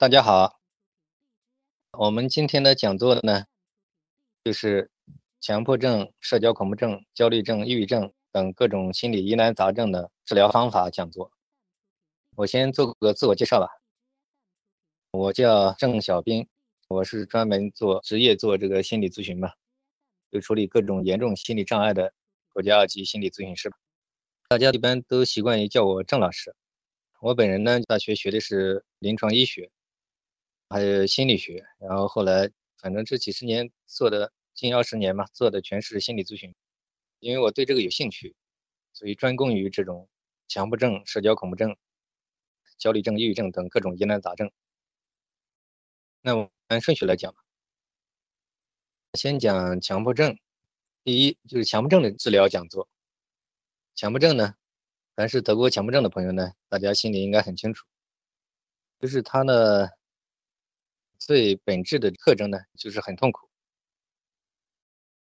大家好，我们今天的讲座呢，就是强迫症、社交恐怖症、焦虑症、抑郁症等各种心理疑难杂症的治疗方法讲座。我先做个自我介绍吧，我叫郑小兵，我是专门做职业做这个心理咨询嘛，就处理各种严重心理障碍的国家二级心理咨询师。大家一般都习惯于叫我郑老师。我本人呢，大学学的是临床医学。还有心理学，然后后来反正这几十年做的近二十年嘛，做的全是心理咨询，因为我对这个有兴趣，所以专攻于这种强迫症、社交恐怖症、焦虑症、抑郁症等各种疑难杂症。那我按顺序来讲吧，先讲强迫症。第一就是强迫症的治疗讲座。强迫症呢，凡是得过强迫症的朋友呢，大家心里应该很清楚，就是他呢。最本质的特征呢，就是很痛苦，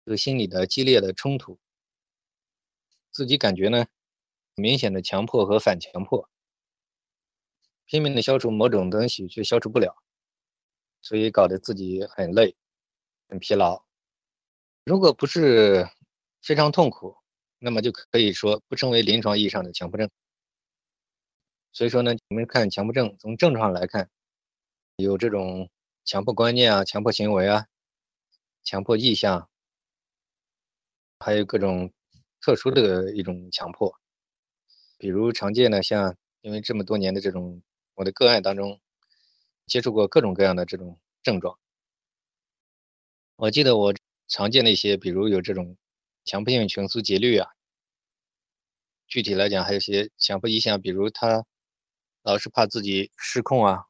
这个心理的激烈的冲突，自己感觉呢，明显的强迫和反强迫，拼命的消除某种东西却消除不了，所以搞得自己很累，很疲劳。如果不是非常痛苦，那么就可以说不称为临床意义上的强迫症。所以说呢，我们看强迫症，从症状来看，有这种。强迫观念啊，强迫行为啊，强迫意向，还有各种特殊的一种强迫，比如常见的像，因为这么多年的这种我的个案当中，接触过各种各样的这种症状。我记得我常见的一些，比如有这种强迫性穷思竭虑啊，具体来讲还有些强迫意向，比如他老是怕自己失控啊。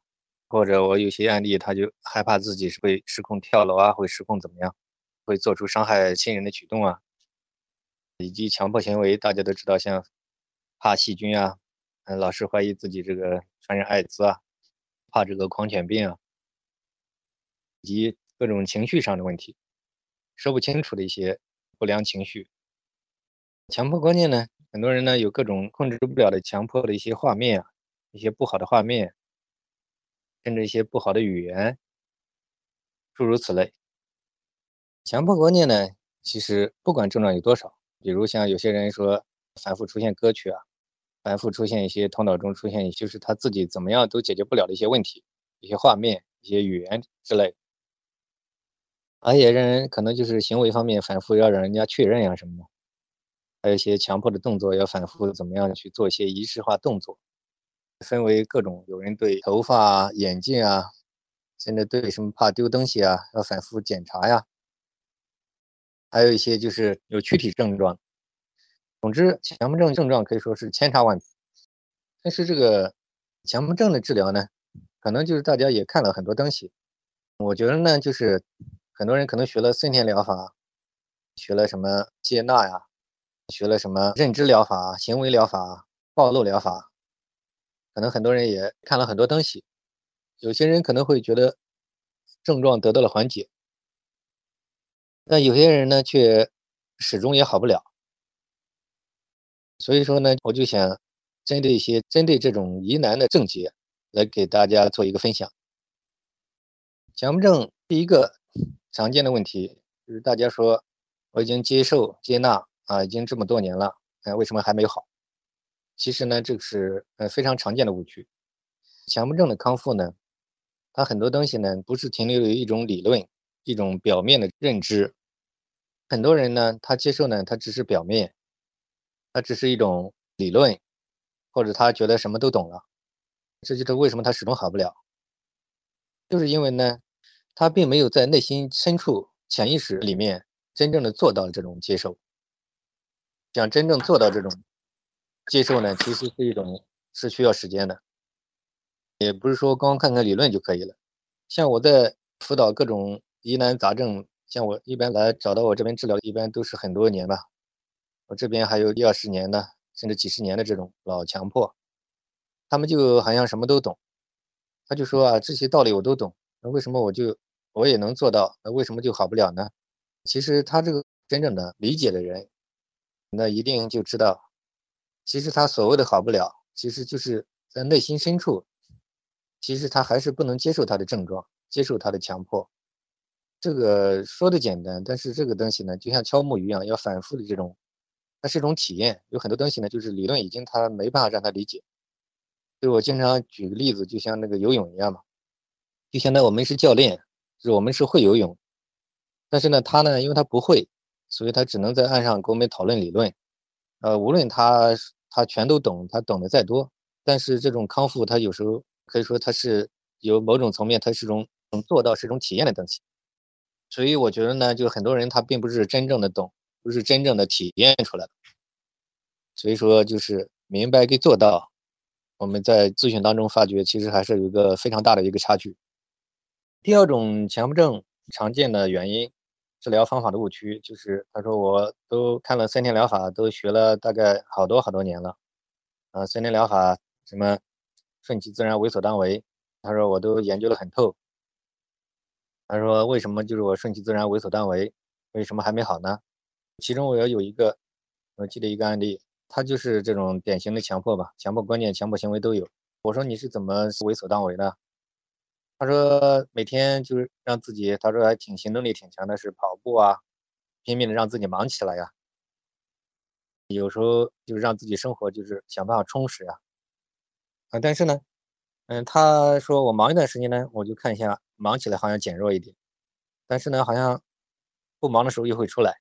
或者我有些案例，他就害怕自己是会失控跳楼啊，会失控怎么样，会做出伤害亲人的举动啊，以及强迫行为，大家都知道，像怕细菌啊，嗯，老是怀疑自己这个传染艾滋啊，怕这个狂犬病啊，以及各种情绪上的问题，说不清楚的一些不良情绪。强迫观念呢，很多人呢有各种控制不了的强迫的一些画面啊，一些不好的画面。甚至一些不好的语言，诸如此类。强迫观念呢，其实不管症状有多少，比如像有些人说反复出现歌曲啊，反复出现一些头脑中出现就是他自己怎么样都解决不了的一些问题，一些画面、一些语言之类。而且让人可能就是行为方面反复要让人家确认呀什么的，还有一些强迫的动作要反复怎么样去做一些仪式化动作。分为各种，有人对头发、眼镜啊，甚至对什么怕丢东西啊，要反复检查呀。还有一些就是有躯体症状。总之，强迫症症状可以说是千差万别。但是这个强迫症的治疗呢，可能就是大家也看了很多东西。我觉得呢，就是很多人可能学了森田疗法，学了什么接纳呀，学了什么认知疗法、行为疗法、暴露疗法。可能很多人也看了很多东西，有些人可能会觉得症状得到了缓解，但有些人呢却始终也好不了。所以说呢，我就想针对一些针对这种疑难的症结来给大家做一个分享。强迫症第一个常见的问题就是大家说我已经接受接纳啊，已经这么多年了，哎，为什么还没有好？其实呢，这个是呃非常常见的误区。强迫症的康复呢，它很多东西呢不是停留于一种理论、一种表面的认知。很多人呢，他接受呢，他只是表面，他只是一种理论，或者他觉得什么都懂了。这就是为什么他始终好不了，就是因为呢，他并没有在内心深处、潜意识里面真正的做到这种接受。想真正做到这种。接受呢，其实是一种是需要时间的，也不是说光看看理论就可以了。像我在辅导各种疑难杂症，像我一般来找到我这边治疗，一般都是很多年吧。我这边还有一二十年的，甚至几十年的这种老强迫，他们就好像什么都懂，他就说啊，这些道理我都懂，那为什么我就我也能做到，那为什么就好不了呢？其实他这个真正的理解的人，那一定就知道。其实他所谓的好不了，其实就是在内心深处其实他还是不能接受他的症状，接受他的强迫。这个说的简单，但是这个东西呢，就像敲木鱼一样，要反复的这种，它是一种体验。有很多东西呢，就是理论已经他没办法让他理解。所以我经常举个例子，就像那个游泳一样嘛，就相当于我们是教练，就是我们是会游泳，但是呢，他呢，因为他不会，所以他只能在岸上跟我们讨论理论。呃，无论他他全都懂，他懂得再多，但是这种康复，他有时候可以说他是有某种层面，它是种能做到是一种体验的东西。所以我觉得呢，就很多人他并不是真正的懂，不是真正的体验出来的。所以说，就是明白跟做到，我们在咨询当中发觉，其实还是有一个非常大的一个差距。第二种强迫症常见的原因，治疗方法的误区，就是他说我都看了三天疗法，都学了大概好多好多年了，啊，三天疗法什么顺其自然，为所当为，他说我都研究的很透。他说：“为什么就是我顺其自然、为所当为，为什么还没好呢？”其中我要有一个，我记得一个案例，他就是这种典型的强迫吧，强迫观念、强迫行为都有。我说你是怎么为所当为的？他说每天就是让自己，他说还挺行动力挺强的，是跑步啊，拼命的让自己忙起来呀。有时候就是让自己生活就是想办法充实呀。啊，但是呢，嗯，他说我忙一段时间呢，我就看一下。忙起来好像减弱一点，但是呢，好像不忙的时候又会出来，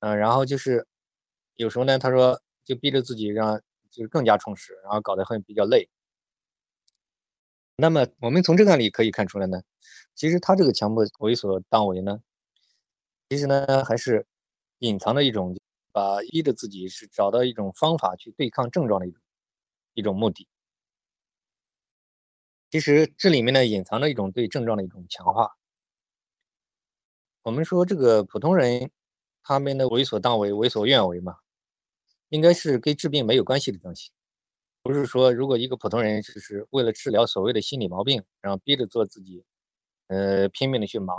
嗯，然后就是有时候呢，他说就逼着自己让就是更加充实，然后搞得很比较累。那么我们从这个案例可以看出来呢，其实他这个强迫为所当为呢，其实呢还是隐藏的一种，把逼着自己是找到一种方法去对抗症状的一种一种目的。其实这里面呢，隐藏着一种对症状的一种强化。我们说这个普通人，他们的为所当为、为所愿为嘛，应该是跟治病没有关系的东西。不是说如果一个普通人只是为了治疗所谓的心理毛病，然后逼着做自己，呃，拼命的去忙，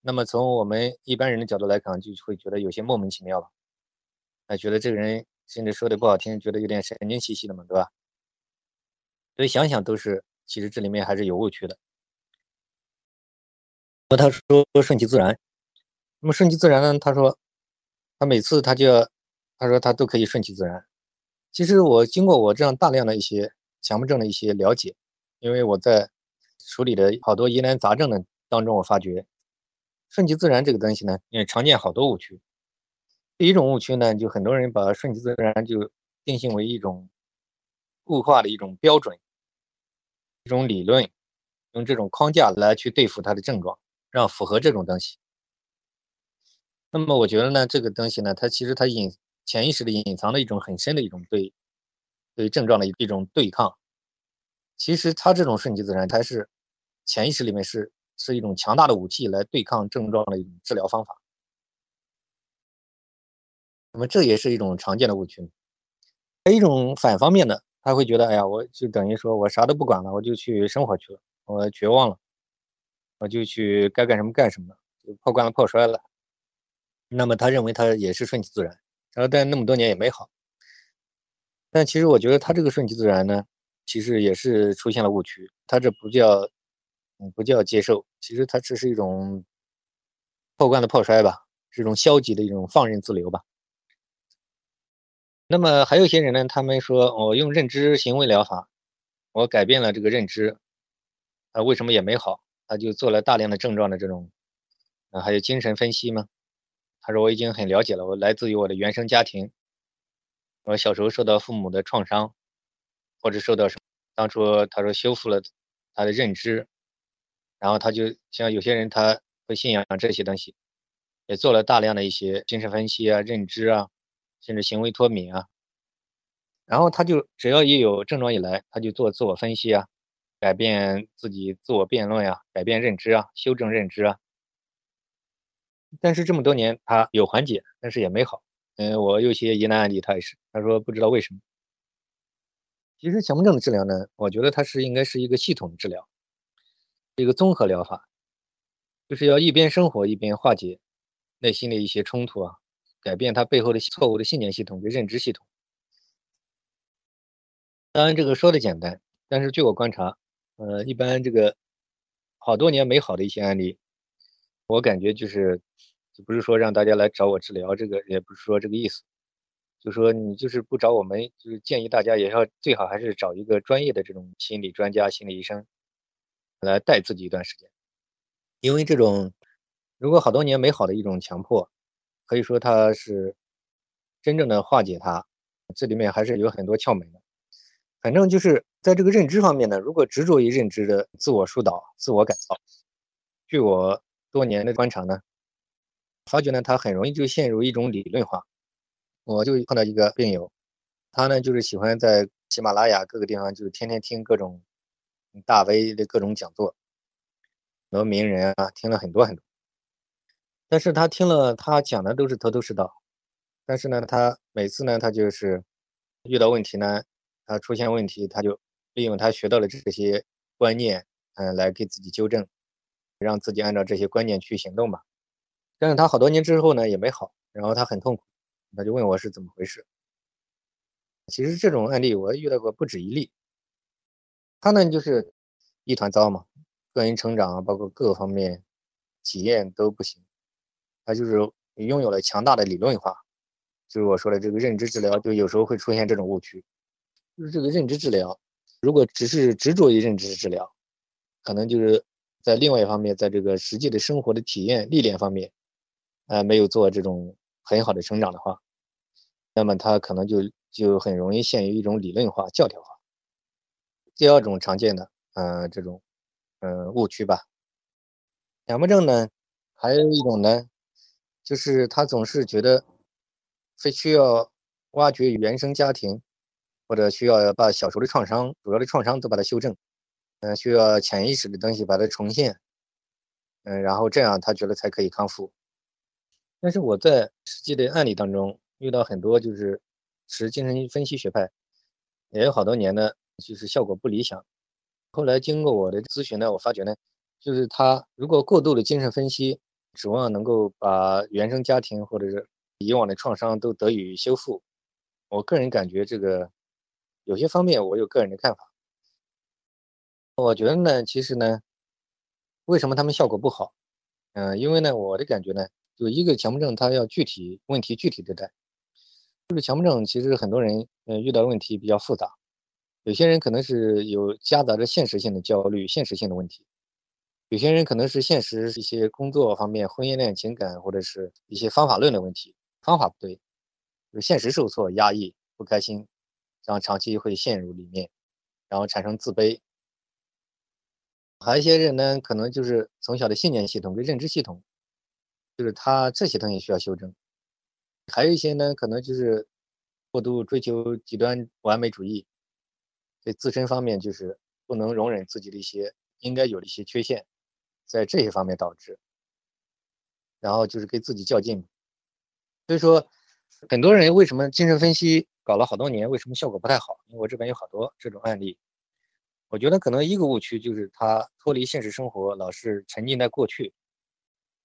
那么从我们一般人的角度来看，就会觉得有些莫名其妙了。哎，觉得这个人甚至说的不好听，觉得有点神经兮兮的嘛，对吧？所以想想都是。其实这里面还是有误区的。那他说顺其自然，那么顺其自然呢？他说他每次他就要，他说他都可以顺其自然。其实我经过我这样大量的一些强迫症的一些了解，因为我在处理的好多疑难杂症的当中，我发觉顺其自然这个东西呢，也常见好多误区。第一种误区呢，就很多人把顺其自然就定性为一种固化的一种标准。一种理论，用这种框架来去对付他的症状，让符合这种东西。那么我觉得呢，这个东西呢，它其实它隐潜意识里隐藏的一种很深的一种对对症状的一一种对抗。其实它这种顺其自然，它是潜意识里面是是一种强大的武器来对抗症状的一种治疗方法。那么这也是一种常见的误区。还有一种反方面的。他会觉得，哎呀，我就等于说我啥都不管了，我就去生活去了，我绝望了，我就去该干什么干什么，就破罐子破摔了。那么他认为他也是顺其自然，然后但那么多年也没好。但其实我觉得他这个顺其自然呢，其实也是出现了误区。他这不叫，嗯，不叫接受，其实他只是一种破罐子破摔吧，是一种消极的一种放任自流吧。那么还有些人呢，他们说我用认知行为疗法，我改变了这个认知，啊，为什么也没好？他就做了大量的症状的这种，啊，还有精神分析吗。他说我已经很了解了，我来自于我的原生家庭，我小时候受到父母的创伤，或者受到什么，当初他说修复了他的认知，然后他就像有些人他会信仰这些东西，也做了大量的一些精神分析啊、认知啊。甚至行为脱敏啊，然后他就只要一有症状一来，他就做自我分析啊，改变自己自我辩论呀，改变认知啊，修正认知啊。但是这么多年他有缓解，但是也没好。嗯，我有些疑难案例，他也是，他说不知道为什么。其实强迫症的治疗呢，我觉得它是应该是一个系统的治疗，一个综合疗法，就是要一边生活一边化解内心的一些冲突啊。改变他背后的错误的信念系统跟认知系统。当然，这个说的简单，但是据我观察，呃，一般这个好多年没好的一些案例，我感觉就是，就不是说让大家来找我治疗，这个也不是说这个意思，就说你就是不找我们，就是建议大家也要最好还是找一个专业的这种心理专家、心理医生来带自己一段时间，因为这种如果好多年没好的一种强迫，可以说它是真正的化解它，这里面还是有很多窍门的。反正就是在这个认知方面呢，如果执着于认知的自我疏导、自我改造，据我多年的观察呢，发觉呢，他很容易就陷入一种理论化。我就碰到一个病友，他呢就是喜欢在喜马拉雅各个地方，就是天天听各种大 V 的各种讲座，很多名人啊，听了很多很多。但是他听了，他讲的都是头头是道，但是呢，他每次呢，他就是遇到问题呢。他出现问题，他就利用他学到的这些观念，嗯，来给自己纠正，让自己按照这些观念去行动吧。但是他好多年之后呢，也没好，然后他很痛苦，他就问我是怎么回事。其实这种案例我遇到过不止一例。他呢就是一团糟嘛，个人成长包括各个方面体验都不行。他就是拥有了强大的理论化，就是我说的这个认知治疗，就有时候会出现这种误区。就是这个认知治疗，如果只是执着于认知治疗，可能就是在另外一方面，在这个实际的生活的体验历练方面，呃，没有做这种很好的成长的话，那么他可能就就很容易陷于一种理论化、教条化。第二种常见的，嗯，这种，嗯，误区吧。强迫症呢，还有一种呢，就是他总是觉得非需要挖掘原生家庭。或者需要把小时候的创伤、主要的创伤都把它修正，嗯，需要潜意识的东西把它重现，嗯，然后这样他觉得才可以康复。但是我在实际的案例当中遇到很多就是持精神分析学派，也有好多年呢，就是效果不理想。后来经过我的咨询呢，我发觉呢，就是他如果过度的精神分析，指望能够把原生家庭或者是以往的创伤都得以修复，我个人感觉这个。有些方面我有个人的看法，我觉得呢，其实呢，为什么他们效果不好？嗯，因为呢，我的感觉呢，就一个强迫症，它要具体问题具体对待。这个强迫症其实很多人嗯遇到问题比较复杂，有些人可能是有夹杂着现实性的焦虑、现实性的问题，有些人可能是现实一些工作方面、婚姻恋情感或者是一些方法论的问题，方法不对，就现实受挫、压抑、不开心。然后长期会陷入里面，然后产生自卑。还有一些人呢，可能就是从小的信念系统跟认知系统，就是他这些东西需要修正。还有一些呢，可能就是过度追求极端完美主义，对自身方面就是不能容忍自己的一些应该有的一些缺陷，在这些方面导致，然后就是跟自己较劲。所以说，很多人为什么精神分析？搞了好多年，为什么效果不太好？因为我这边有好多这种案例。我觉得可能一个误区就是他脱离现实生活，老是沉浸在过去，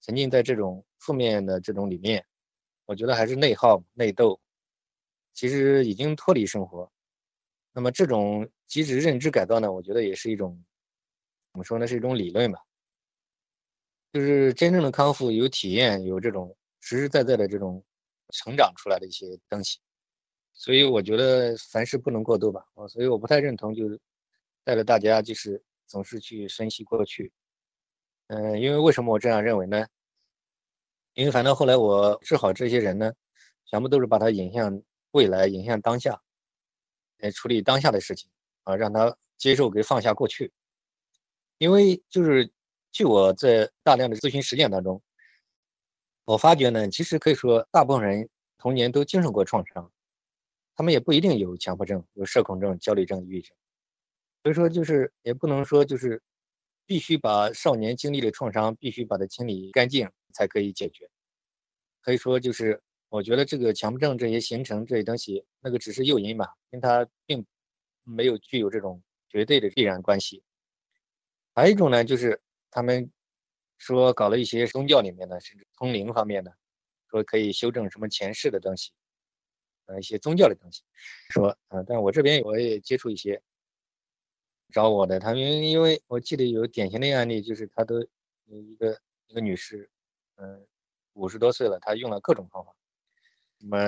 沉浸在这种负面的这种里面。我觉得还是内耗、内斗，其实已经脱离生活。那么这种机制认知改造呢？我觉得也是一种怎么说呢？是一种理论吧。就是真正的康复有体验，有这种实实在在的这种成长出来的一些东西。所以我觉得凡事不能过度吧，所以我不太认同，就是带着大家就是总是去分析过去，嗯，因为为什么我这样认为呢？因为反正后来我治好这些人呢，全部都是把他引向未来，引向当下，来处理当下的事情啊，让他接受跟放下过去。因为就是据我在大量的咨询实践当中，我发觉呢，其实可以说大部分人童年都经受过创伤。他们也不一定有强迫症、有社恐症、焦虑症、抑郁症，所以说就是也不能说就是必须把少年经历的创伤必须把它清理干净才可以解决。可以说就是我觉得这个强迫症这些形成这些东西，那个只是诱因吧，跟他并没有具有这种绝对的必然关系。还有一种呢，就是他们说搞了一些宗教里面的，甚至通灵方面的，说可以修正什么前世的东西。呃，一些宗教的东西，说，嗯，但我这边我也接触一些，找我的，他们因为我记得有典型的案例，就是他都一个一个女士，嗯，五十多岁了，她用了各种方法，什么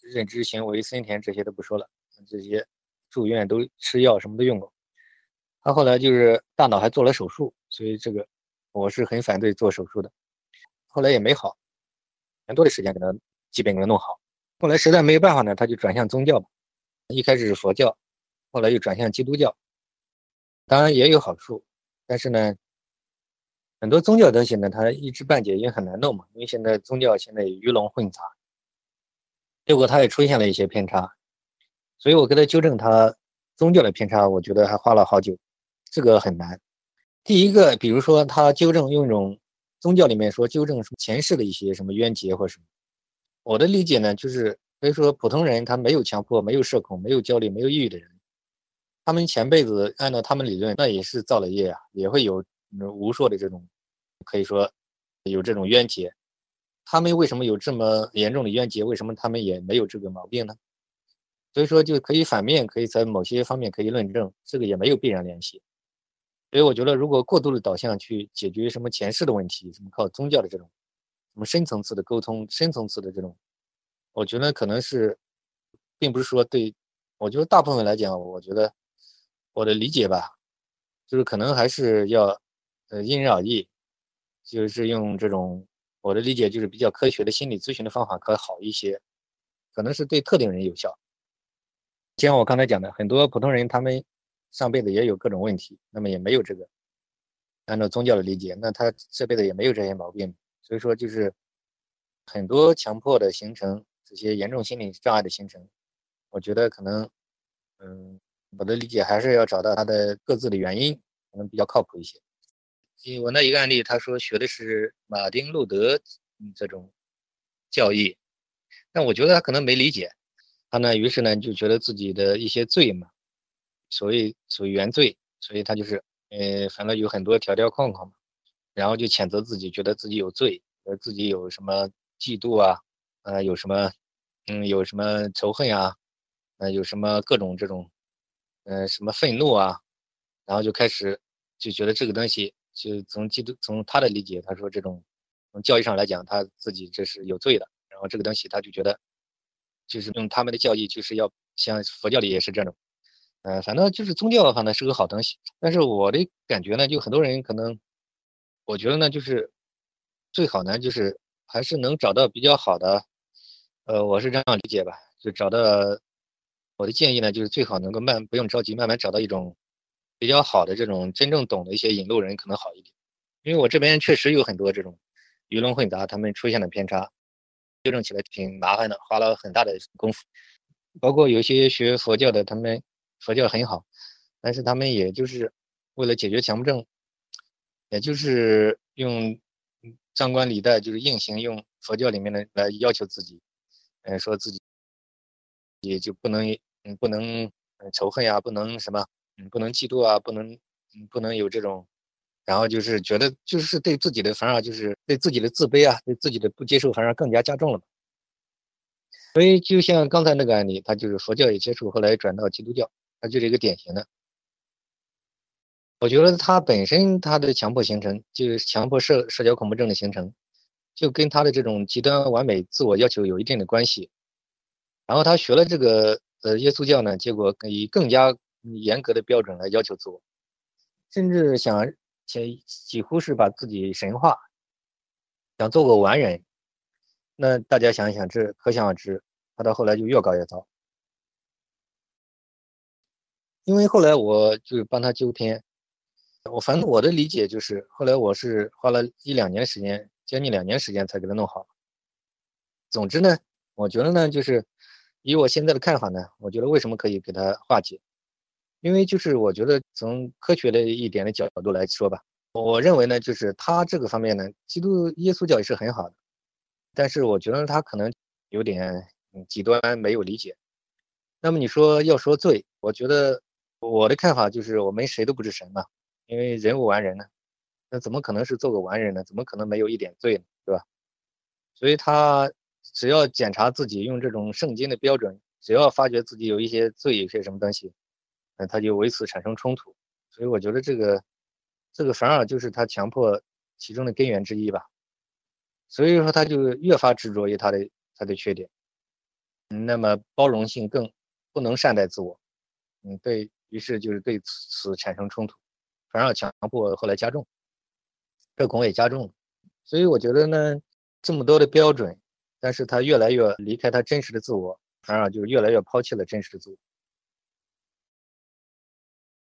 认知行为森田这些都不说了，这些住院都吃药什么都用过，她后来就是大脑还做了手术，所以这个我是很反对做手术的，后来也没好，很多的时间给他基本给他弄好，后来实在没有办法呢，他就转向宗教，一开始是佛教，后来又转向基督教。当然也有好处，但是呢，很多宗教东西呢，它一知半解也很难弄嘛。因为现在宗教现在鱼龙混杂，结果他也出现了一些偏差，所以我给他纠正他宗教的偏差，我觉得还花了好久，这个很难。第一个，比如说他纠正用一种宗教里面说纠正什么前世的一些什么冤结或什么，我的理解呢，就是所以说普通人他没有强迫、没有社恐、没有焦虑、没有抑郁的人。他们前辈子按照他们理论，那也是造了业啊，也会有无数的这种，可以说有这种冤结。他们为什么有这么严重的冤结？为什么他们也没有这个毛病呢？所以说就可以反面，可以在某些方面可以论证，这个也没有必然联系。所以我觉得，如果过度的导向去解决什么前世的问题，什么靠宗教的这种，什么深层次的沟通、深层次的这种，我觉得可能是，并不是说对，我觉得大部分来讲，我觉得。我的理解吧，就是可能还是要，呃，因人而异，就是用这种我的理解就是比较科学的心理咨询的方法可好一些，可能是对特定人有效。就像我刚才讲的，很多普通人他们上辈子也有各种问题，那么也没有这个，按照宗教的理解，那他这辈子也没有这些毛病，所以说就是很多强迫的形成，这些严重心理障碍的形成，我觉得可能，嗯。我的理解还是要找到他的各自的原因，可能比较靠谱一些。我那一个案例，他说学的是马丁路德这种教义，但我觉得他可能没理解，他呢，于是呢就觉得自己的一些罪嘛，所谓属于原罪，所以他就是呃，反正有很多条条框框嘛，然后就谴责自己，觉得自己有罪，呃，自己有什么嫉妒啊，呃，有什么嗯，有什么仇恨啊，呃，有什么各种这种。嗯，什么愤怒啊，然后就开始就觉得这个东西，就从基督从他的理解，他说这种从教义上来讲，他自己这是有罪的。然后这个东西他就觉得，就是用他们的教义，就是要像佛教里也是这种，嗯，反正就是宗教反正是个好东西。但是我的感觉呢，就很多人可能，我觉得呢，就是最好呢，就是还是能找到比较好的，呃，我是这样理解吧，就找到。我的建议呢，就是最好能够慢，不用着急，慢慢找到一种比较好的这种真正懂的一些引路人，可能好一点。因为我这边确实有很多这种鱼龙混杂，他们出现的偏差，纠正起来挺麻烦的，花了很大的功夫。包括有些学佛教的，他们佛教很好，但是他们也就是为了解决强迫症，也就是用张冠李戴，就是硬行用佛教里面的来要求自己，嗯，说自己也就不能。嗯，不能仇恨呀，不能什么，嗯，不能嫉妒啊，不能嗯不能有这种，然后就是觉得就是对自己的反而就是对自己的自卑啊，对自己的不接受反而更加加重了。所以就像刚才那个案例，他就是佛教也接触，后来转到基督教，他就是一个典型的。我觉得他本身他的强迫形成，就是强迫社社交恐怖症的形成，就跟他的这种极端完美自我要求有一定的关系。然后他学了这个。呃，耶稣教呢，结果以更加严格的标准来要求自我，甚至想且几乎是把自己神化，想做个完人。那大家想一想，这可想而知，他到后来就越搞越糟。因为后来我就帮他纠偏，我反正我的理解就是，后来我是花了一两年时间，将近两年时间才给他弄好。总之呢，我觉得呢，就是。以我现在的看法呢，我觉得为什么可以给他化解？因为就是我觉得从科学的一点的角度来说吧，我认为呢，就是他这个方面呢，基督耶稣教也是很好的，但是我觉得他可能有点极端，没有理解。那么你说要说罪，我觉得我的看法就是我们谁都不是神嘛，因为人无完人呢，那怎么可能是做个完人呢？怎么可能没有一点罪呢？对吧？所以他。只要检查自己用这种圣经的标准，只要发觉自己有一些罪，有些什么东西，那他就为此产生冲突，所以我觉得这个这个反而就是他强迫其中的根源之一吧。所以说他就越发执着于他的他的缺点，那么包容性更不能善待自我，嗯，对于是就是对此产生冲突，反而强迫后来加重，这恐也加重了。所以我觉得呢，这么多的标准，但是他越来越离开他真实的自我，反而就越来越抛弃了真实的自我。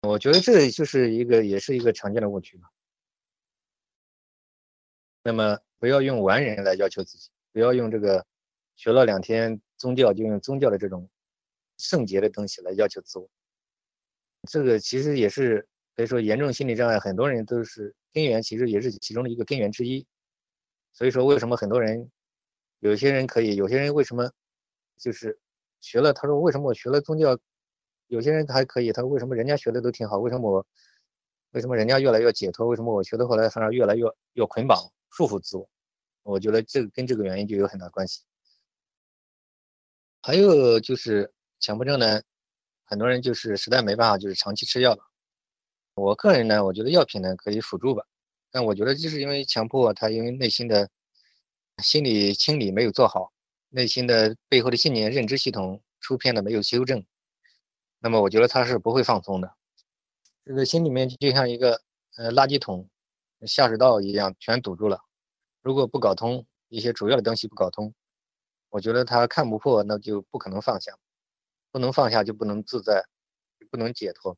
我觉得这就是一个也是一个常见的误区嘛。那么不要用完人来要求自己，不要用这个学了两天宗教就用宗教的这种圣洁的东西来要求自我。这个其实也是可以说严重心理障碍，很多人都是根源，其实也是其中的一个根源之一。所以说，为什么很多人，有些人可以，有些人为什么就是学了？他说为什么我学了宗教？有些人还可以，他说为什么人家学的都挺好？为什么我为什么人家越来越解脱？为什么我学的后来反而越来越越捆绑、束缚自我？我觉得这个跟这个原因就有很大关系。还有就是强迫症呢，很多人就是实在没办法，就是长期吃药。我个人呢，我觉得药品呢可以辅助吧。但我觉得就是因为强迫他，因为内心的心理清理没有做好，内心的背后的信念、认知系统出片的没有修正，那么我觉得他是不会放松的。这个心里面就像一个呃垃圾桶、下水道一样，全堵住了。如果不搞通一些主要的东西不搞通，我觉得他看不破，那就不可能放下，不能放下就不能自在，不能解脱。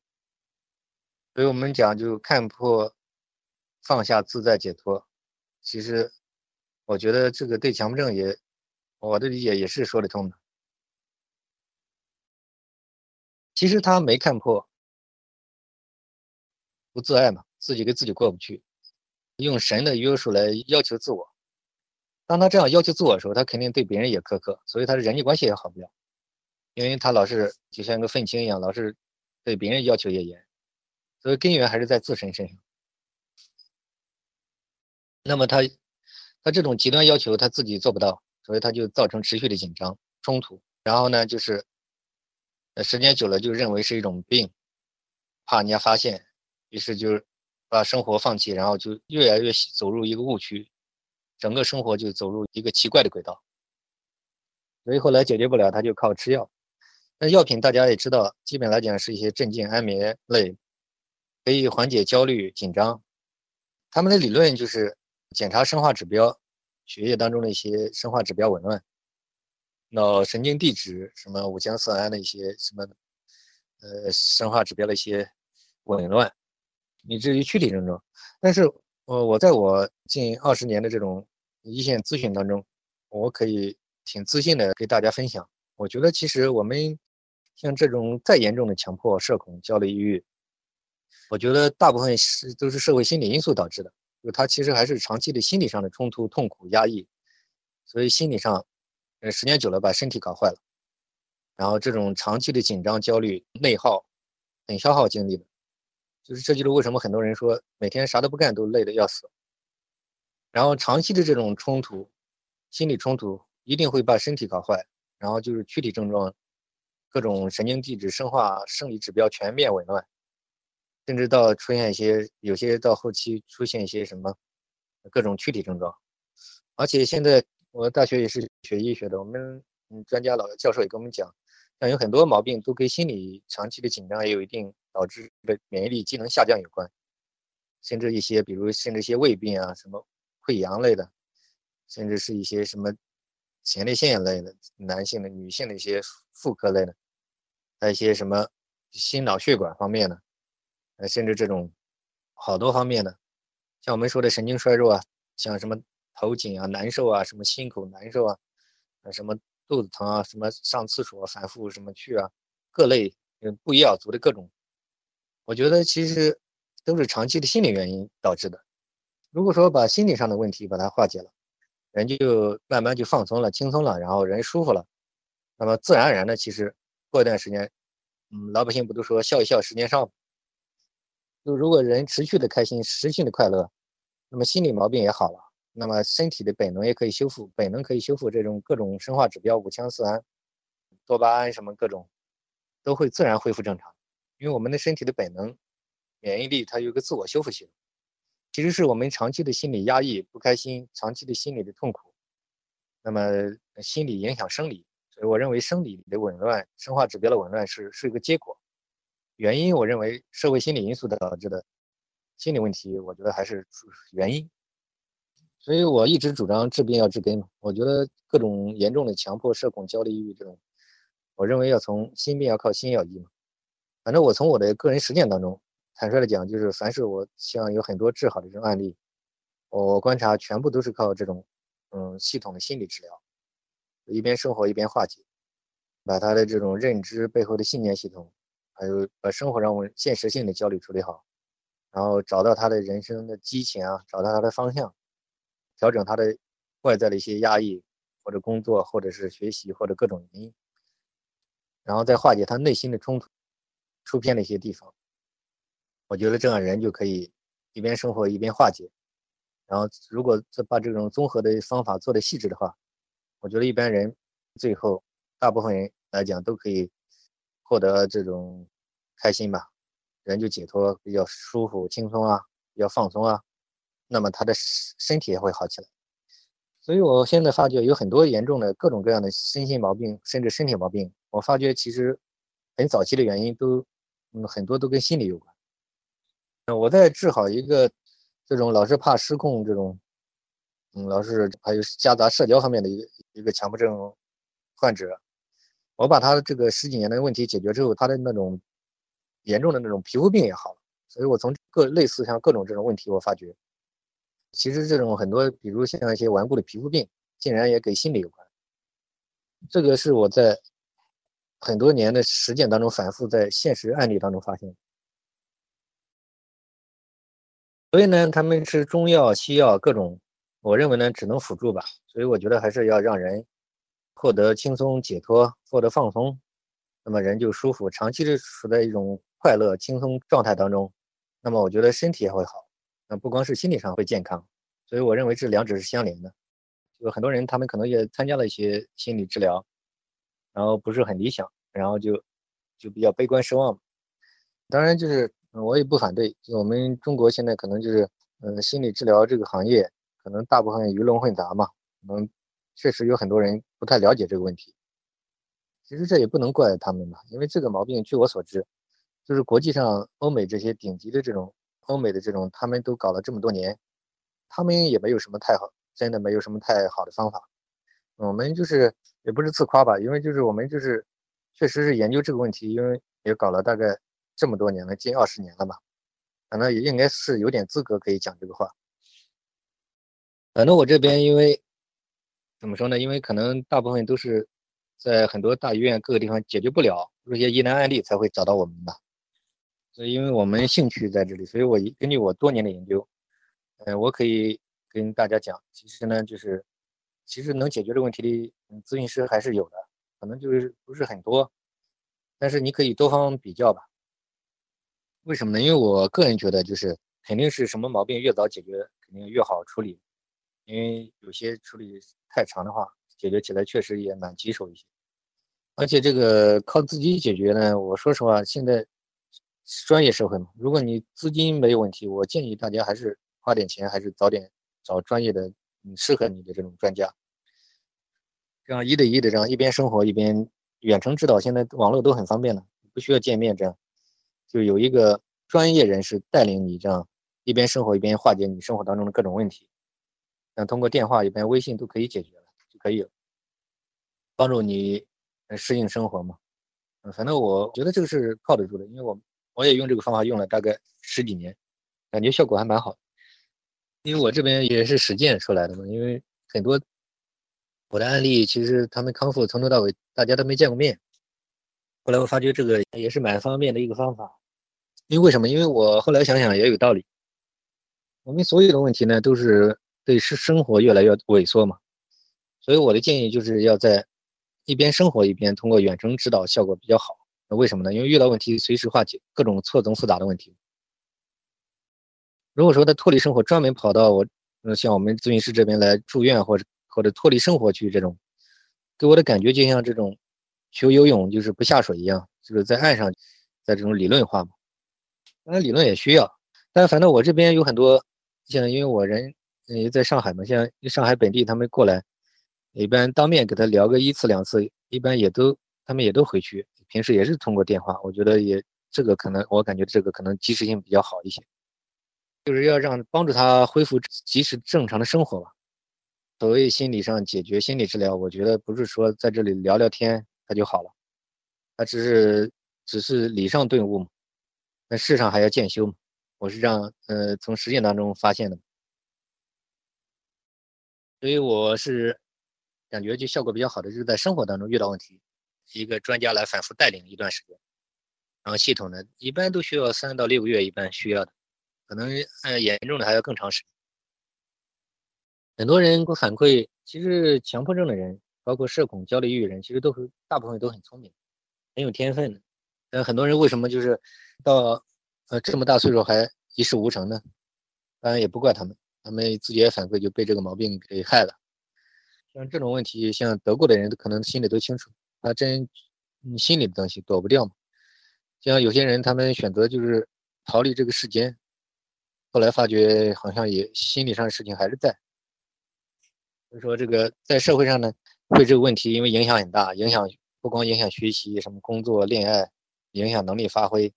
所以我们讲就看破。放下自在解脱，其实我觉得这个对强迫症也，我的理解也是说得通的。其实他没看破，不自爱嘛，自己跟自己过不去，用神的约束来要求自我。当他这样要求自我的时候，他肯定对别人也苛刻，所以他的人际关系也好不了，因为他老是就像个愤青一样，老是对别人要求也严，所以根源还是在自身身上。那么他，他这种极端要求他自己做不到，所以他就造成持续的紧张冲突。然后呢，就是，时间久了就认为是一种病，怕人家发现，于是就把生活放弃，然后就越来越走入一个误区，整个生活就走入一个奇怪的轨道。所以后来解决不了，他就靠吃药。那药品大家也知道，基本来讲是一些镇静安眠类，可以缓解焦虑紧张。他们的理论就是。检查生化指标，血液当中的一些生化指标紊乱，脑神经递质什么五羟色胺的一些什么，呃，生化指标的一些紊乱，以至于躯体症状。但是，呃，我在我近二十年的这种一线咨询当中，我可以挺自信的给大家分享。我觉得其实我们像这种再严重的强迫、社恐、焦虑、抑郁，我觉得大部分是都是社会心理因素导致的。就他其实还是长期的心理上的冲突、痛苦、压抑，所以心理上，呃，时间久了把身体搞坏了，然后这种长期的紧张、焦虑、内耗，很消耗精力的，就是这就是为什么很多人说每天啥都不干都累得要死。然后长期的这种冲突，心理冲突一定会把身体搞坏，然后就是躯体症状，各种神经递质、生化生理指标全面紊乱。甚至到出现一些，有些到后期出现一些什么各种躯体症状，而且现在我大学也是学医学的，我们嗯专家老教授也跟我们讲，像有很多毛病都跟心理长期的紧张也有一定导致的免疫力机能下降有关，甚至一些比如甚至一些胃病啊，什么溃疡类的，甚至是一些什么前列腺类的男性的、女性的一些妇科类的，还有一些什么心脑血管方面的。呃，甚至这种好多方面的，像我们说的神经衰弱啊，像什么头紧啊、难受啊，什么心口难受啊，呃，什么肚子疼啊，什么上厕所反复什么去啊，各类嗯不一样族的各种，我觉得其实都是长期的心理原因导致的。如果说把心理上的问题把它化解了，人就慢慢就放松了、轻松了，然后人舒服了，那么自然而然的，其实过一段时间，嗯，老百姓不都说笑一笑十年少？就如果人持续的开心，持续的快乐，那么心理毛病也好了，那么身体的本能也可以修复，本能可以修复这种各种生化指标，五羟色胺、多巴胺什么各种，都会自然恢复正常。因为我们的身体的本能免疫力它有一个自我修复系统，其实是我们长期的心理压抑、不开心、长期的心理的痛苦，那么心理影响生理，所以我认为生理的紊乱、生化指标的紊乱是是一个结果，原因我认为社会心理因素导致的心理问题，我觉得还是原因。所以我一直主张治病要治根嘛。我觉得各种严重的强迫、社恐、焦虑、抑郁这种，我认为要从心病要靠心药医嘛。反正我从我的个人实践当中，坦率的讲，就是凡是我像有很多治好的这种案例，我观察全部都是靠这种嗯系统的心理治疗，一边生活一边化解，把他的这种认知背后的信念系统，还有把生活上我现实性的焦虑处理好，然后找到他的人生的激情啊，找到他的方向。调整他的外在的一些压抑，或者工作，或者是学习，或者各种原因，然后再化解他内心的冲突、出偏的一些地方。我觉得这样人就可以一边生活一边化解。然后，如果再把这种综合的方法做的细致的话，我觉得一般人最后大部分人来讲都可以获得这种开心吧，人就解脱，比较舒服、轻松啊，比较放松啊。那么他的身体也会好起来，所以我现在发觉有很多严重的各种各样的身心毛病，甚至身体毛病，我发觉其实很早期的原因都，嗯，很多都跟心理有关。那我在治好一个这种老是怕失控这种，嗯，老是还有夹杂社交方面的一个一个强迫症患者，我把他这个十几年的问题解决之后，他的那种严重的那种皮肤病也好了。所以我从各类似像各种这种问题，我发觉。其实这种很多，比如像一些顽固的皮肤病，竟然也跟心理有关。这个是我在很多年的实践当中，反复在现实案例当中发现。所以呢，他们吃中药、西药各种，我认为呢，只能辅助吧。所以我觉得还是要让人获得轻松解脱，获得放松，那么人就舒服，长期的处在一种快乐、轻松状态当中，那么我觉得身体也会好。那不光是心理上会健康，所以我认为这两者是相连的。就很多人他们可能也参加了一些心理治疗，然后不是很理想，然后就就比较悲观失望。当然，就是我也不反对。就我们中国现在可能就是，嗯，心理治疗这个行业可能大部分鱼龙混杂嘛，可能确实有很多人不太了解这个问题。其实这也不能怪他们吧，因为这个毛病，据我所知，就是国际上欧美这些顶级的这种。欧美的这种，他们都搞了这么多年，他们也没有什么太好，真的没有什么太好的方法。我们就是也不是自夸吧，因为就是我们就是确实是研究这个问题，因为也搞了大概这么多年了，近二十年了嘛，反正也应该是有点资格可以讲这个话。反正我这边因为怎么说呢？因为可能大部分都是在很多大医院各个地方解决不了，这些疑难案例才会找到我们吧。所以，因为我们兴趣在这里，所以我根据我多年的研究，呃，我可以跟大家讲，其实呢，就是其实能解决这个问题的咨询师还是有的，可能就是不是很多，但是你可以多方比较吧。为什么呢？因为我个人觉得，就是肯定是什么毛病越早解决，肯定越好处理，因为有些处理太长的话，解决起来确实也蛮棘手一些。而且这个靠自己解决呢，我说实话，现在。专业社会嘛，如果你资金没有问题，我建议大家还是花点钱，还是早点找专业的，嗯，适合你的这种专家。这样一对一的这样一边生活一边远程指导，现在网络都很方便了，不需要见面，这样就有一个专业人士带领你，这样一边生活一边化解你生活当中的各种问题。像通过电话一边微信都可以解决了，就可以帮助你适应生活嘛。嗯，反正我觉得这个是靠得住的，因为我。我也用这个方法用了大概十几年，感觉效果还蛮好。因为我这边也是实践出来的嘛，因为很多我的案例其实他们康复从头到尾大家都没见过面。后来我发觉这个也是蛮方便的一个方法。因为为什么？因为我后来想想也有道理。我们所有的问题呢，都是对生生活越来越萎缩嘛，所以我的建议就是要在一边生活一边通过远程指导，效果比较好。那为什么呢？因为遇到问题随时化解各种错综复杂的问题。如果说他脱离生活，专门跑到我，嗯，像我们咨询师这边来住院，或者或者脱离生活去这种，给我的感觉就像这种学游泳就是不下水一样，就是在岸上，在这种理论化嘛。当然理论也需要，但反正我这边有很多，像因为我人因为在上海嘛，像上海本地他们过来，一般当面给他聊个一次两次，一般也都他们也都回去，平时也是通过电话，我觉得也这个可能我感觉这个可能及时性比较好一些，就是要让帮助他恢复及时正常的生活吧。所谓心理上解决心理治疗，我觉得不是说在这里聊聊天他就好了，他只是只是理上顿悟嘛，那事上还要渐修嘛。我是这样，呃，从实践当中发现的，所以我是感觉就效果比较好的，就是在生活当中遇到问题，一个专家来反复带领一段时间，然后系统呢，一般都需要三到六个月，一般需要的，可能呃严重的还要更长时间。很多人给我反馈，其实强迫症的人，包括社恐、焦虑、抑郁人，其实都是大部分都很聪明，很有天分的。但很多人为什么就是到呃这么大岁数还一事无成呢？当然也不怪他们，他们自己也反馈就被这个毛病给害了。像这种问题，像得过的人，可能心里都清楚，他真心里的东西躲不掉嘛。像有些人，他们选择就是逃离这个世间，后来发觉好像也心理上的事情还是在。所以说，这个在社会上呢，会这个问题，因为影响很大，影响不光影响学习，什么工作、恋爱，影响能力发挥，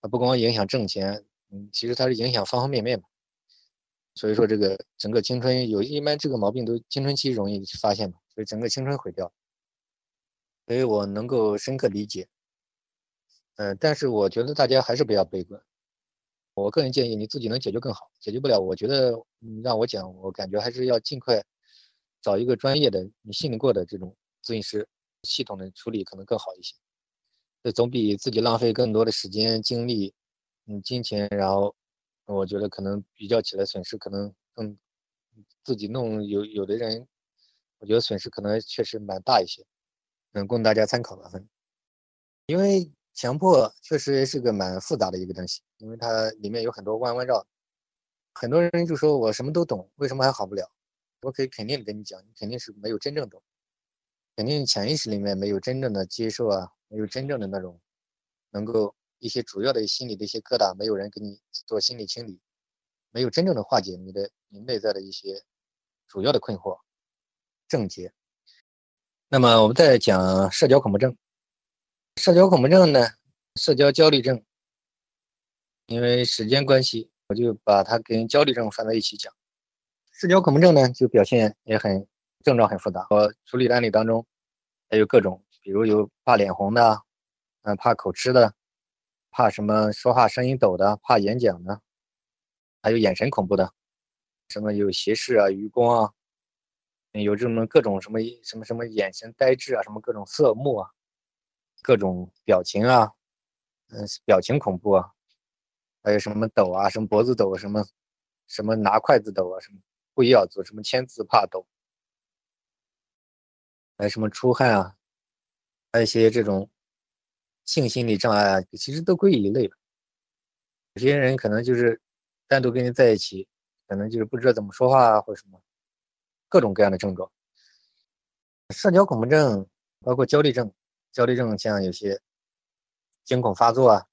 啊，不光影响挣钱，嗯，其实它是影响方方面面嘛。所以说，这个整个青春有一般这个毛病都青春期容易发现嘛，所以整个青春毁掉。所以我能够深刻理解，嗯，但是我觉得大家还是不要悲观。我个人建议，你自己能解决更好，解决不了，我觉得你让我讲，我感觉还是要尽快。找一个专业的、你信得过的这种咨询师，系统的处理可能更好一些。这总比自己浪费更多的时间、精力、嗯、金钱，然后我觉得可能比较起来损失可能更自己弄有有的人，我觉得损失可能确实蛮大一些，能供大家参考吧。因为强迫确实是个蛮复杂的一个东西，因为它里面有很多弯弯绕，很多人就说我什么都懂，为什么还好不了？我可以肯定的跟你讲，你肯定是没有真正懂，肯定潜意识里面没有真正的接受啊，没有真正的那种能够一些主要的心理的一些疙瘩，没有人给你做心理清理，没有真正的化解你的你内在的一些主要的困惑症结。那么我们再讲社交恐怖症，社交恐怖症呢，社交焦虑症，因为时间关系，我就把它跟焦虑症放在一起讲。社交恐怖症呢，就表现也很症状很复杂。我处理的案例当中，还有各种，比如有怕脸红的，嗯，怕口吃的，怕什么说话声音抖的，怕演讲的，还有眼神恐怖的，什么有斜视啊、余光啊，有这种各种什么什么什么眼神呆滞啊，什么各种色目啊，各种表情啊，嗯，表情恐怖啊，还有什么抖啊，什么脖子抖，什么什么拿筷子抖啊，什么。不要做什么签字怕抖，还有什么出汗啊，还有一些这种性心理障碍啊，其实都归一类。有些人可能就是单独跟人在一起，可能就是不知道怎么说话啊，或者什么各种各样的症状。社交恐怖症包括焦虑症，焦虑症像有些惊恐发作啊，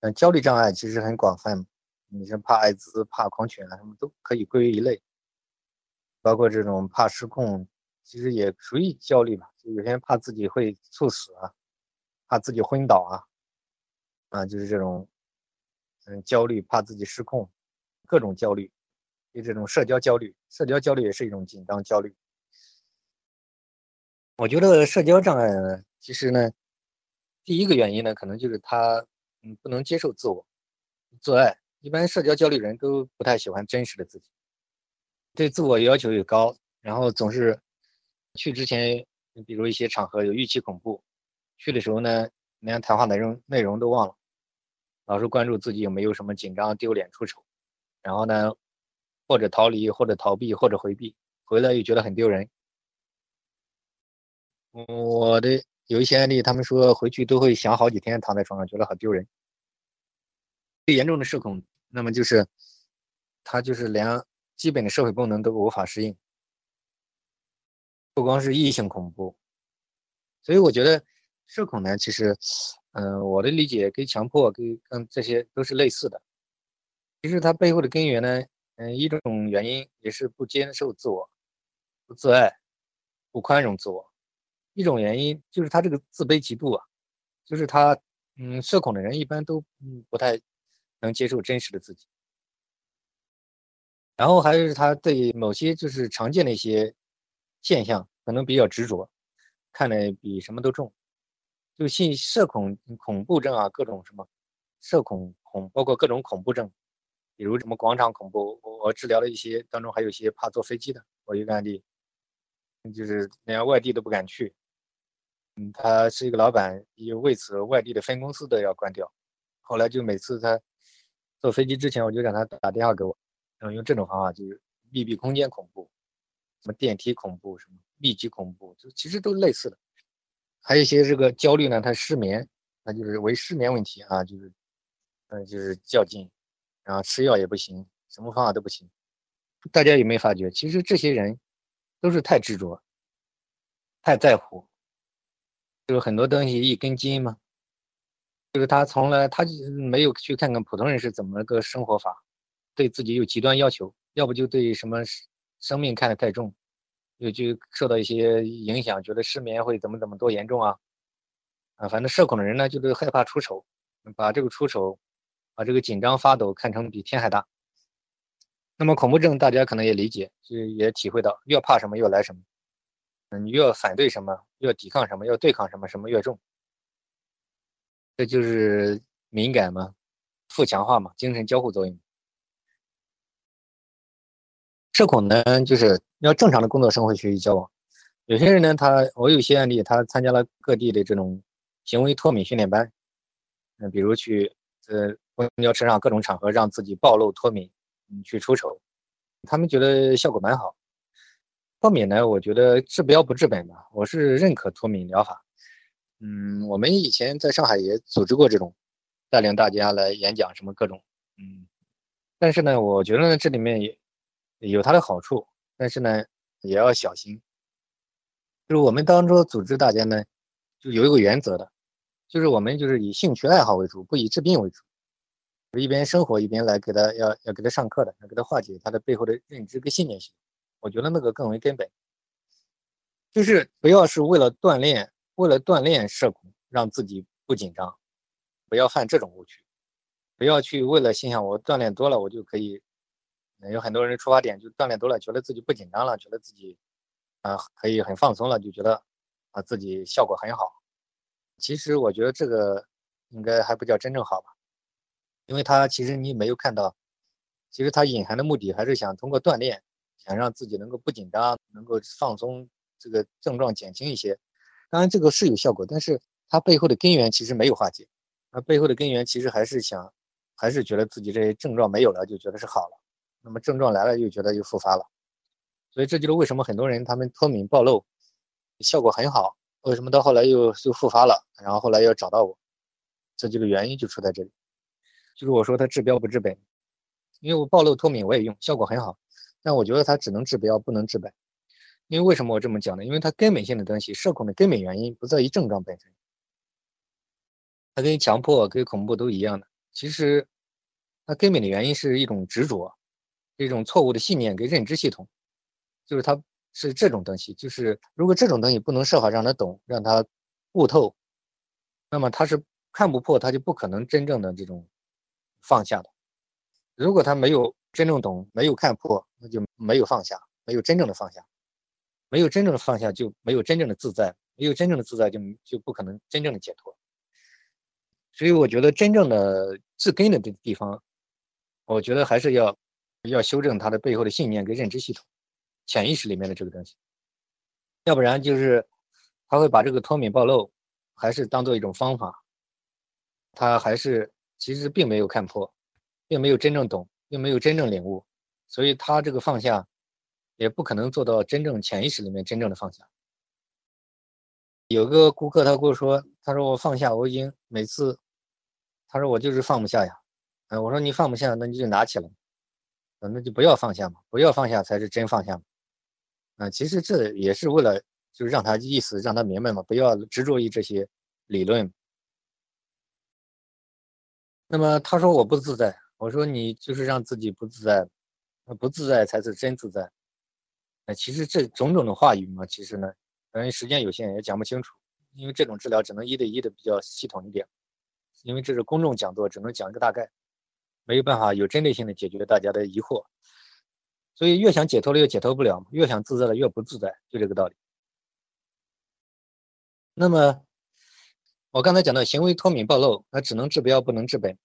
嗯，焦虑障碍其实很广泛。你是怕艾滋、怕狂犬啊，什么都可以归为一类，包括这种怕失控，其实也属于焦虑吧。就有些人怕自己会猝死啊，怕自己昏倒啊，啊，就是这种，嗯，焦虑，怕自己失控，各种焦虑，就这种社交焦虑，社交焦虑也是一种紧张焦虑。我觉得社交障碍呢，其实呢，第一个原因呢，可能就是他，嗯，不能接受自我，自爱。一般社交焦虑人都不太喜欢真实的自己，对自我要求也高，然后总是去之前，比如一些场合有预期恐怖，去的时候呢，连谈话内容内容都忘了，老是关注自己有没有什么紧张、丢脸、出丑，然后呢，或者逃离，或者逃避，或者回避，回来又觉得很丢人。我的有一些案例，他们说回去都会想好几天，躺在床上觉得好丢人。最严重的社恐。那么就是，他就是连基本的社会功能都无法适应，不光是异性恐怖，所以我觉得社恐呢，其实，嗯，我的理解跟强迫跟跟这些都是类似的。其实它背后的根源呢，嗯，一种原因也是不接受自我、不自爱、不宽容自我。一种原因就是他这个自卑极度啊，就是他，嗯，社恐的人一般都不太能接受真实的自己。然后还是他对某些就是常见的一些现象可能比较执着，看得比什么都重。就信社恐恐怖症啊，各种什么社恐恐，包括各种恐怖症，比如什么广场恐怖，我我治疗了一些，当中还有一些怕坐飞机的。我一个案例，就是连外地都不敢去。嗯，他是一个老板，也为此外地的分公司都要关掉。后来就每次他坐飞机之前，我就让他打电话给我，然后用这种方法，就是密闭空间恐怖，什么电梯恐怖，什么密集恐怖，就其实都类似的。还有一些这个焦虑呢，他失眠，那就是为失眠问题啊，就是，嗯，就是较劲，然后吃药也不行，什么方法都不行。大家有没有发觉，其实这些人都是太执着，太在乎，就是很多东西一根筋嘛，就是他从来他就没有去看看普通人是怎么个生活法，对自己有极端要求，要不就对什么生命看得太重。又就受到一些影响，觉得失眠会怎么怎么多严重啊？啊，反正社恐的人呢，就是害怕出丑，把这个出丑，把这个紧张发抖看成比天还大。那么恐怖症大家可能也理解，就也体会到，越怕什么越来什么，你越反对什么，越抵抗什么，要对抗什么，什么越重。这就是敏感嘛，负强化嘛，精神交互作用。社恐呢，就是要正常的工作、生活、学习、交往。有些人呢，他我有些案例，他参加了各地的这种行为脱敏训练班，嗯，比如去呃公交车上各种场合让自己暴露脱敏，嗯，去出丑，他们觉得效果蛮好。脱敏呢，我觉得治标不治本吧，我是认可脱敏疗法。嗯，我们以前在上海也组织过这种，带领大家来演讲什么各种，嗯，但是呢，我觉得，这里面也。有它的好处，但是呢，也要小心。就是我们当中组织大家呢，就有一个原则的，就是我们就是以兴趣爱好为主，不以治病为主。一边生活一边来给他要要给他上课的，要给他化解他的背后的认知跟信念性。我觉得那个更为根本，就是不要是为了锻炼，为了锻炼社恐，让自己不紧张，不要犯这种误区，不要去为了心想我锻炼多了我就可以。有很多人出发点就锻炼多了，觉得自己不紧张了，觉得自己啊可以很放松了，就觉得啊自己效果很好。其实我觉得这个应该还不叫真正好吧，因为他其实你没有看到，其实他隐含的目的还是想通过锻炼，想让自己能够不紧张，能够放松，这个症状减轻一些。当然这个是有效果，但是它背后的根源其实没有化解，它背后的根源其实还是想，还是觉得自己这些症状没有了，就觉得是好了。那么症状来了又觉得又复发了，所以这就是为什么很多人他们脱敏暴露效果很好，为什么到后来又又复发了，然后后来又找到我，这几个原因就出在这里，就是我说它治标不治本，因为我暴露脱敏我也用，效果很好，但我觉得它只能治标不能治本，因为为什么我这么讲呢？因为它根本性的东西，社恐的根本原因不在于症状本身，它跟强迫跟恐怖都一样的，其实它根本的原因是一种执着。这种错误的信念跟认知系统，就是它是这种东西。就是如果这种东西不能设法让他懂，让他悟透，那么他是看不破，他就不可能真正的这种放下的。如果他没有真正懂，没有看破，那就没有放下，没有真正的放下，没有真正的放下，就没有真正的自在，没有真正的自在，就就不可能真正的解脱。所以我觉得真正的自根的这地方，我觉得还是要。要修正他的背后的信念跟认知系统，潜意识里面的这个东西，要不然就是他会把这个脱敏暴露，还是当做一种方法，他还是其实并没有看破，并没有真正懂，并没有真正领悟，所以他这个放下，也不可能做到真正潜意识里面真正的放下。有个顾客他跟我说，他说我放下，我已经每次，他说我就是放不下呀，嗯，我说你放不下，那你就拿起来。那就不要放下嘛，不要放下才是真放下嘛。啊，其实这也是为了，就是让他意思让他明白嘛，不要执着于这些理论。那么他说我不自在，我说你就是让自己不自在，那不自在才是真自在。那其实这种种的话语嘛，其实呢，因为时间有限也讲不清楚，因为这种治疗只能一对一的比较系统一点，因为这是公众讲座，只能讲一个大概，没有办法有针对性的解决大家的疑惑。所以越想解脱了又解脱不了，越想自在了越不自在，就这个道理。那么我刚才讲到行为脱敏暴露，它只能治标不能治本，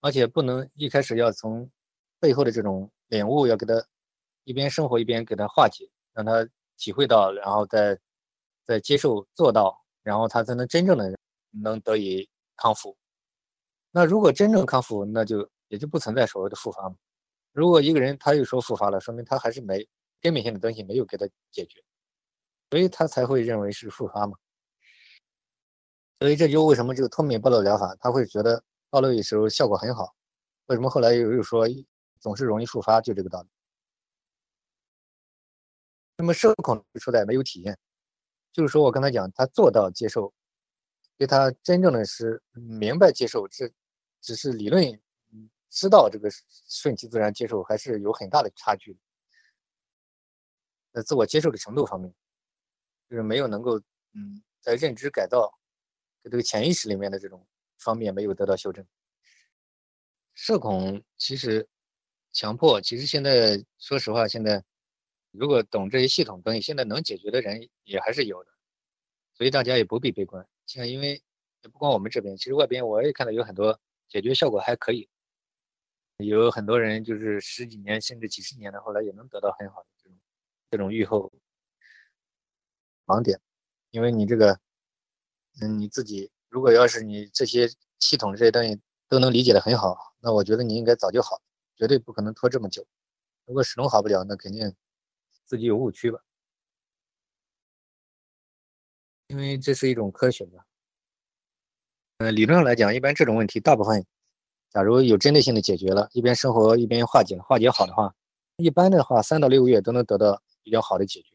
而且不能一开始要从背后的这种领悟要给他一边生活一边给他化解，让他体会到，然后再再接受做到，然后他才能真正的能得以康复。那如果真正康复，那就也就不存在所谓的复发嘛。如果一个人他又说复发了，说明他还是没根本性的东西没有给他解决，所以他才会认为是复发嘛。所以这就为什么这个脱敏暴露疗法他会觉得暴露的时候效果很好，为什么后来又又说总是容易复发，就这个道理。那么社恐说在没有体验，就是说我刚才讲他做到接受，对他真正的是明白接受，这只是理论。知道这个顺其自然接受还是有很大的差距，在自我接受的程度方面，就是没有能够嗯在认知改造这个潜意识里面的这种方面没有得到修正。社恐其实强迫，其实现在说实话，现在如果懂这些系统东西，现在能解决的人也还是有的，所以大家也不必悲观。像因为也不光我们这边，其实外边我也看到有很多解决效果还可以。有很多人就是十几年甚至几十年的，后来也能得到很好的这种这种愈后盲点，因为你这个，嗯，你自己如果要是你这些系统这些东西都能理解的很好，那我觉得你应该早就好，绝对不可能拖这么久。如果始终好不了，那肯定自己有误区吧，因为这是一种科学吧。呃，理论上来讲，一般这种问题大部分。假如有针对性的解决了，一边生活一边化解，化解好的话，一般的话三到六个月都能得到比较好的解决。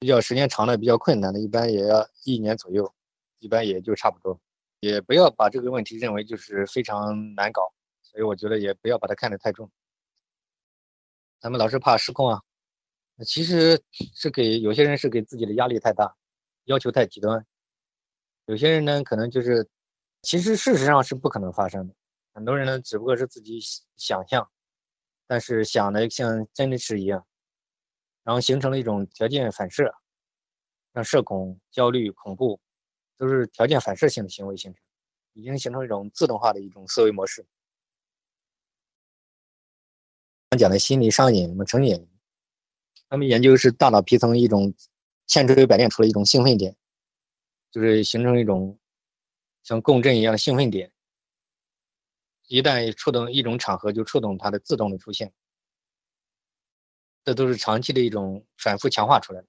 比较时间长的、比较困难的，一般也要一年左右，一般也就差不多。也不要把这个问题认为就是非常难搞，所以我觉得也不要把它看得太重。咱们老是怕失控啊，其实是给有些人是给自己的压力太大，要求太极端。有些人呢，可能就是其实事实上是不可能发生的。很多人呢，只不过是自己想象，但是想的像真的是一样，然后形成了一种条件反射，像社恐、焦虑、恐怖，都是条件反射性的行为形成，已经形成一种自动化的一种思维模式。讲的心理上瘾，什么成瘾，他们研究是大脑皮层一种千锤百炼出了一种兴奋点，就是形成一种像共振一样的兴奋点。一旦触动一种场合，就触动它的自动的出现，这都是长期的一种反复强化出来的。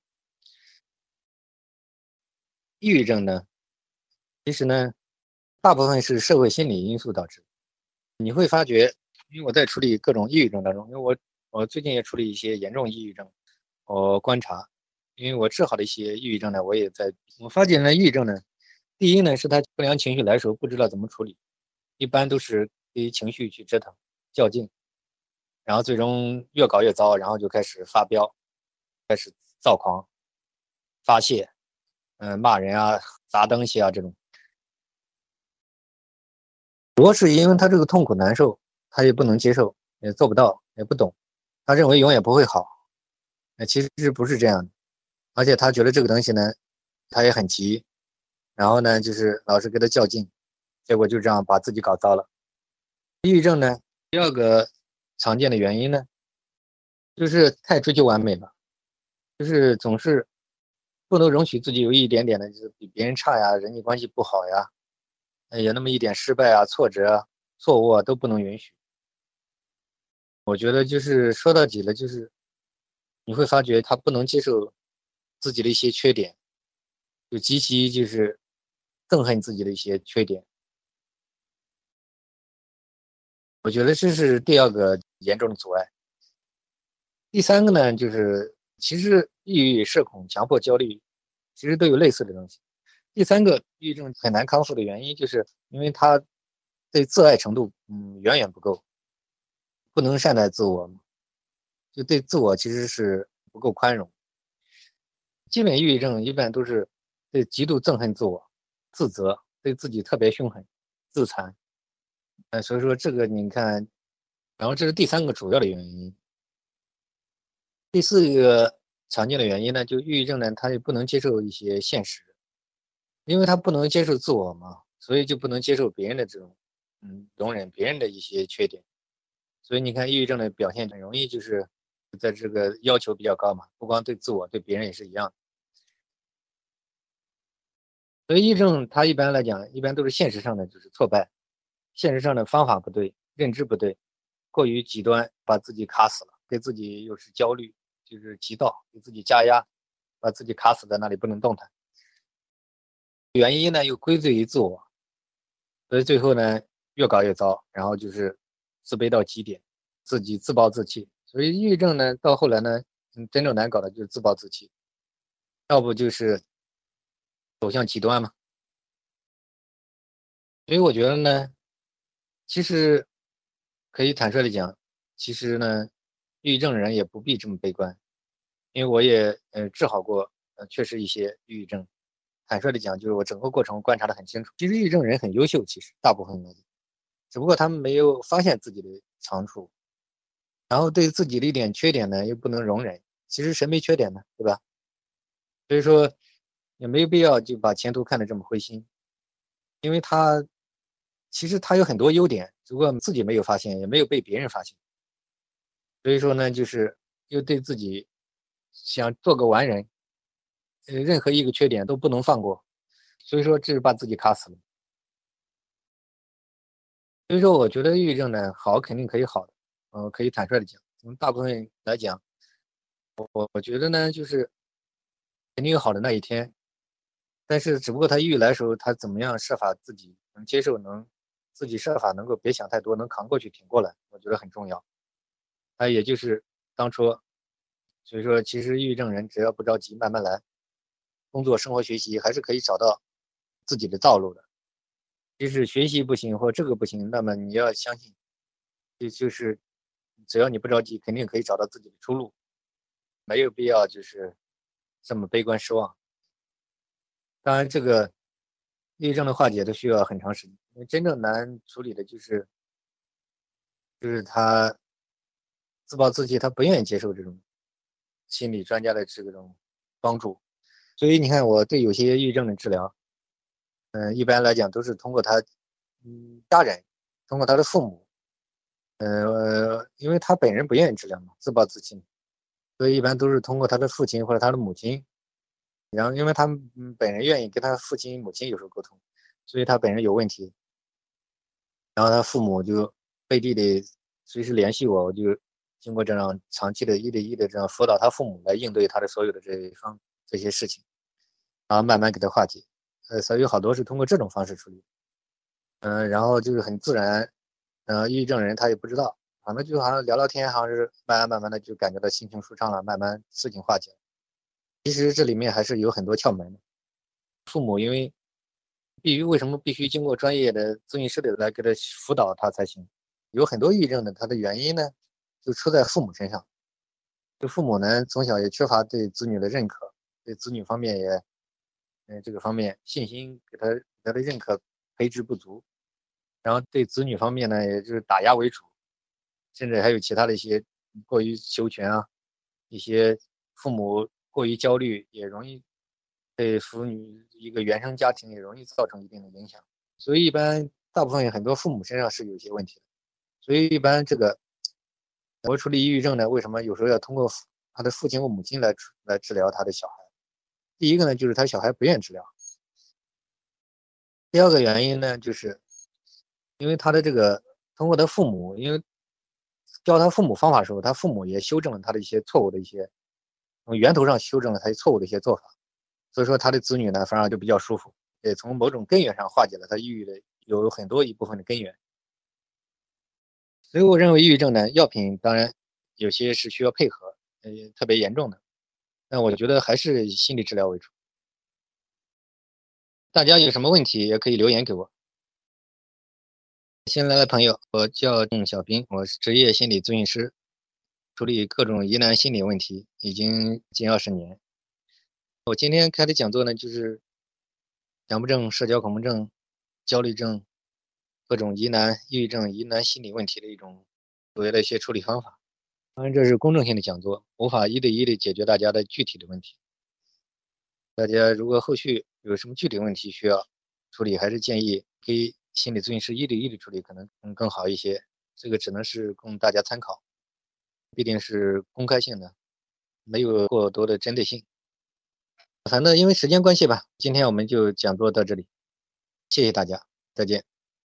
抑郁症呢，其实呢，大部分是社会心理因素导致。你会发觉，因为我在处理各种抑郁症当中，因为我我最近也处理一些严重抑郁症，我观察，因为我治好的一些抑郁症呢，我也在我发现呢，抑郁症呢，第一呢是他不良情绪来的时候不知道怎么处理，一般都是。给情绪去折腾、较劲，然后最终越搞越糟，然后就开始发飙，开始躁狂、发泄，嗯，骂人啊、砸东西啊这种。主要是因为他这个痛苦难受，他也不能接受，也做不到，也不懂，他认为永远不会好。那其实不是这样的，而且他觉得这个东西呢，他也很急，然后呢，就是老是跟他较劲，结果就这样把自己搞糟了。抑郁症呢，第二个常见的原因呢，就是太追求完美了，就是总是不能容许自己有一点点的，就是比别人差呀，人际关系不好呀，有那么一点失败啊、挫折啊、错误啊都不能允许。我觉得就是说到底了，就是你会发觉他不能接受自己的一些缺点，就极其就是憎恨自己的一些缺点。我觉得这是第二个严重的阻碍。第三个呢，就是其实抑郁、社恐、强迫、焦虑，其实都有类似的东西。第三个抑郁症很难康复的原因，就是因为他对自爱程度，嗯，远远不够，不能善待自我，就对自我其实是不够宽容。基本抑郁症一般都是对极度憎恨自我、自责，对自己特别凶狠、自残。呃，所以说这个你看，然后这是第三个主要的原因。第四个常见的原因呢，就抑郁症呢，他也不能接受一些现实，因为他不能接受自我嘛，所以就不能接受别人的这种，嗯，容忍别人的一些缺点。所以你看，抑郁症的表现很容易就是在这个要求比较高嘛，不光对自我，对别人也是一样的。所以抑郁症它一般来讲，一般都是现实上的就是挫败，现实上的方法不对，认知不对，过于极端，把自己卡死了，给自己又是焦虑。就是急躁，给自己加压，把自己卡死在那里不能动弹。原因呢又归罪于自我，所以最后呢越搞越糟，然后就是自卑到极点，自己自暴自弃。所以抑郁症呢到后来呢，真正难搞的就是自暴自弃，要不就是走向极端嘛。所以我觉得呢，其实可以坦率的讲，其实呢，抑郁症人也不必这么悲观。因为我也呃治好过，呃确实一些抑郁症。坦率的讲，就是我整个过程观察的很清楚。其实抑郁症人很优秀，其实大部分人，只不过他们没有发现自己的长处，然后对自己的一点缺点呢又不能容忍。其实谁没缺点呢？对吧？所以说也没有必要就把前途看得这么灰心，因为他其实他有很多优点，只不过自己没有发现，也没有被别人发现。所以说呢，就是又对自己。想做个完人，呃，任何一个缺点都不能放过，所以说这是把自己卡死了。所以说，我觉得抑郁症呢，好肯定可以好的，呃，可以坦率的讲，从大部分来讲，我我觉得呢，就是肯定有好的那一天，但是只不过他抑郁来的时候，他怎么样设法自己能接受，能自己设法能够别想太多，能扛过去，挺过来，我觉得很重要。他也就是当初。所以说，其实抑郁症人只要不着急，慢慢来，工作、生活、学习还是可以找到自己的道路的。即使学习不行或这个不行，那么你要相信，就就是只要你不着急，肯定可以找到自己的出路，没有必要就是这么悲观失望。当然，这个抑郁症的化解都需要很长时间，因为真正难处理的就是就是他自暴自弃，他不愿意接受这种。心理专家的这种帮助，所以你看，我对有些抑郁症的治疗，嗯，一般来讲都是通过他，嗯，家人，通过他的父母，呃，因为他本人不愿意治疗嘛，自暴自弃，所以一般都是通过他的父亲或者他的母亲，然后因为他们本人愿意跟他父亲母亲有时候沟通，所以他本人有问题，然后他父母就背地里随时联系我，我就。经过这样长期的一对一的这样辅导他父母来应对他的所有的这一方这些事情，然后慢慢给他化解，呃，所以好多是通过这种方式处理，嗯，然后就是很自然，嗯，抑郁症人他也不知道，反正就好像聊聊天，好像是慢慢慢慢的就感觉到心情舒畅了，慢慢事情化解了。其实这里面还是有很多窍门的，父母因为必须为什么必须经过专业的咨询师的来给他辅导他才行？有很多抑郁症的他的原因呢？就出在父母身上，就父母呢从小也缺乏对子女的认可，对子女方面也，嗯，这个方面信心给他他的认可培植不足，然后对子女方面呢，也就是打压为主，甚至还有其他的一些过于求全啊，一些父母过于焦虑，也容易对妇女一个原生家庭也容易造成一定的影响，所以一般大部分很多父母身上是有些问题的，所以一般这个。我处理抑郁症呢，为什么有时候要通过他的父亲或母亲来来治疗他的小孩？第一个呢，就是他小孩不愿意治疗；第二个原因呢，就是因为他的这个通过他父母，因为教他父母方法的时候，他父母也修正了他的一些错误的一些，从源头上修正了他错误的一些做法，所以说他的子女呢，反而就比较舒服，也从某种根源上化解了他抑郁的有很多一部分的根源。所以我认为抑郁症呢，药品当然有些是需要配合，呃，特别严重的，但我觉得还是以心理治疗为主。大家有什么问题也可以留言给我。新来的朋友，我叫郑小兵，我是职业心理咨询师，处理各种疑难心理问题已经近二十年。我今天开的讲座呢，就是强迫症、社交恐怖症、焦虑症、各种疑难、抑郁症、疑难心理问题的一种主要的一些处理方法。当然，这是公正性的讲座，无法一对一的解决大家的具体的问题。大家如果后续有什么具体问题需要处理，还是建议给。心理咨询师一对一的处理可能更更好一些，这个只能是供大家参考，必定是公开性的，没有过多的针对性。反正因为时间关系吧，今天我们就讲座到这里，谢谢大家，再见。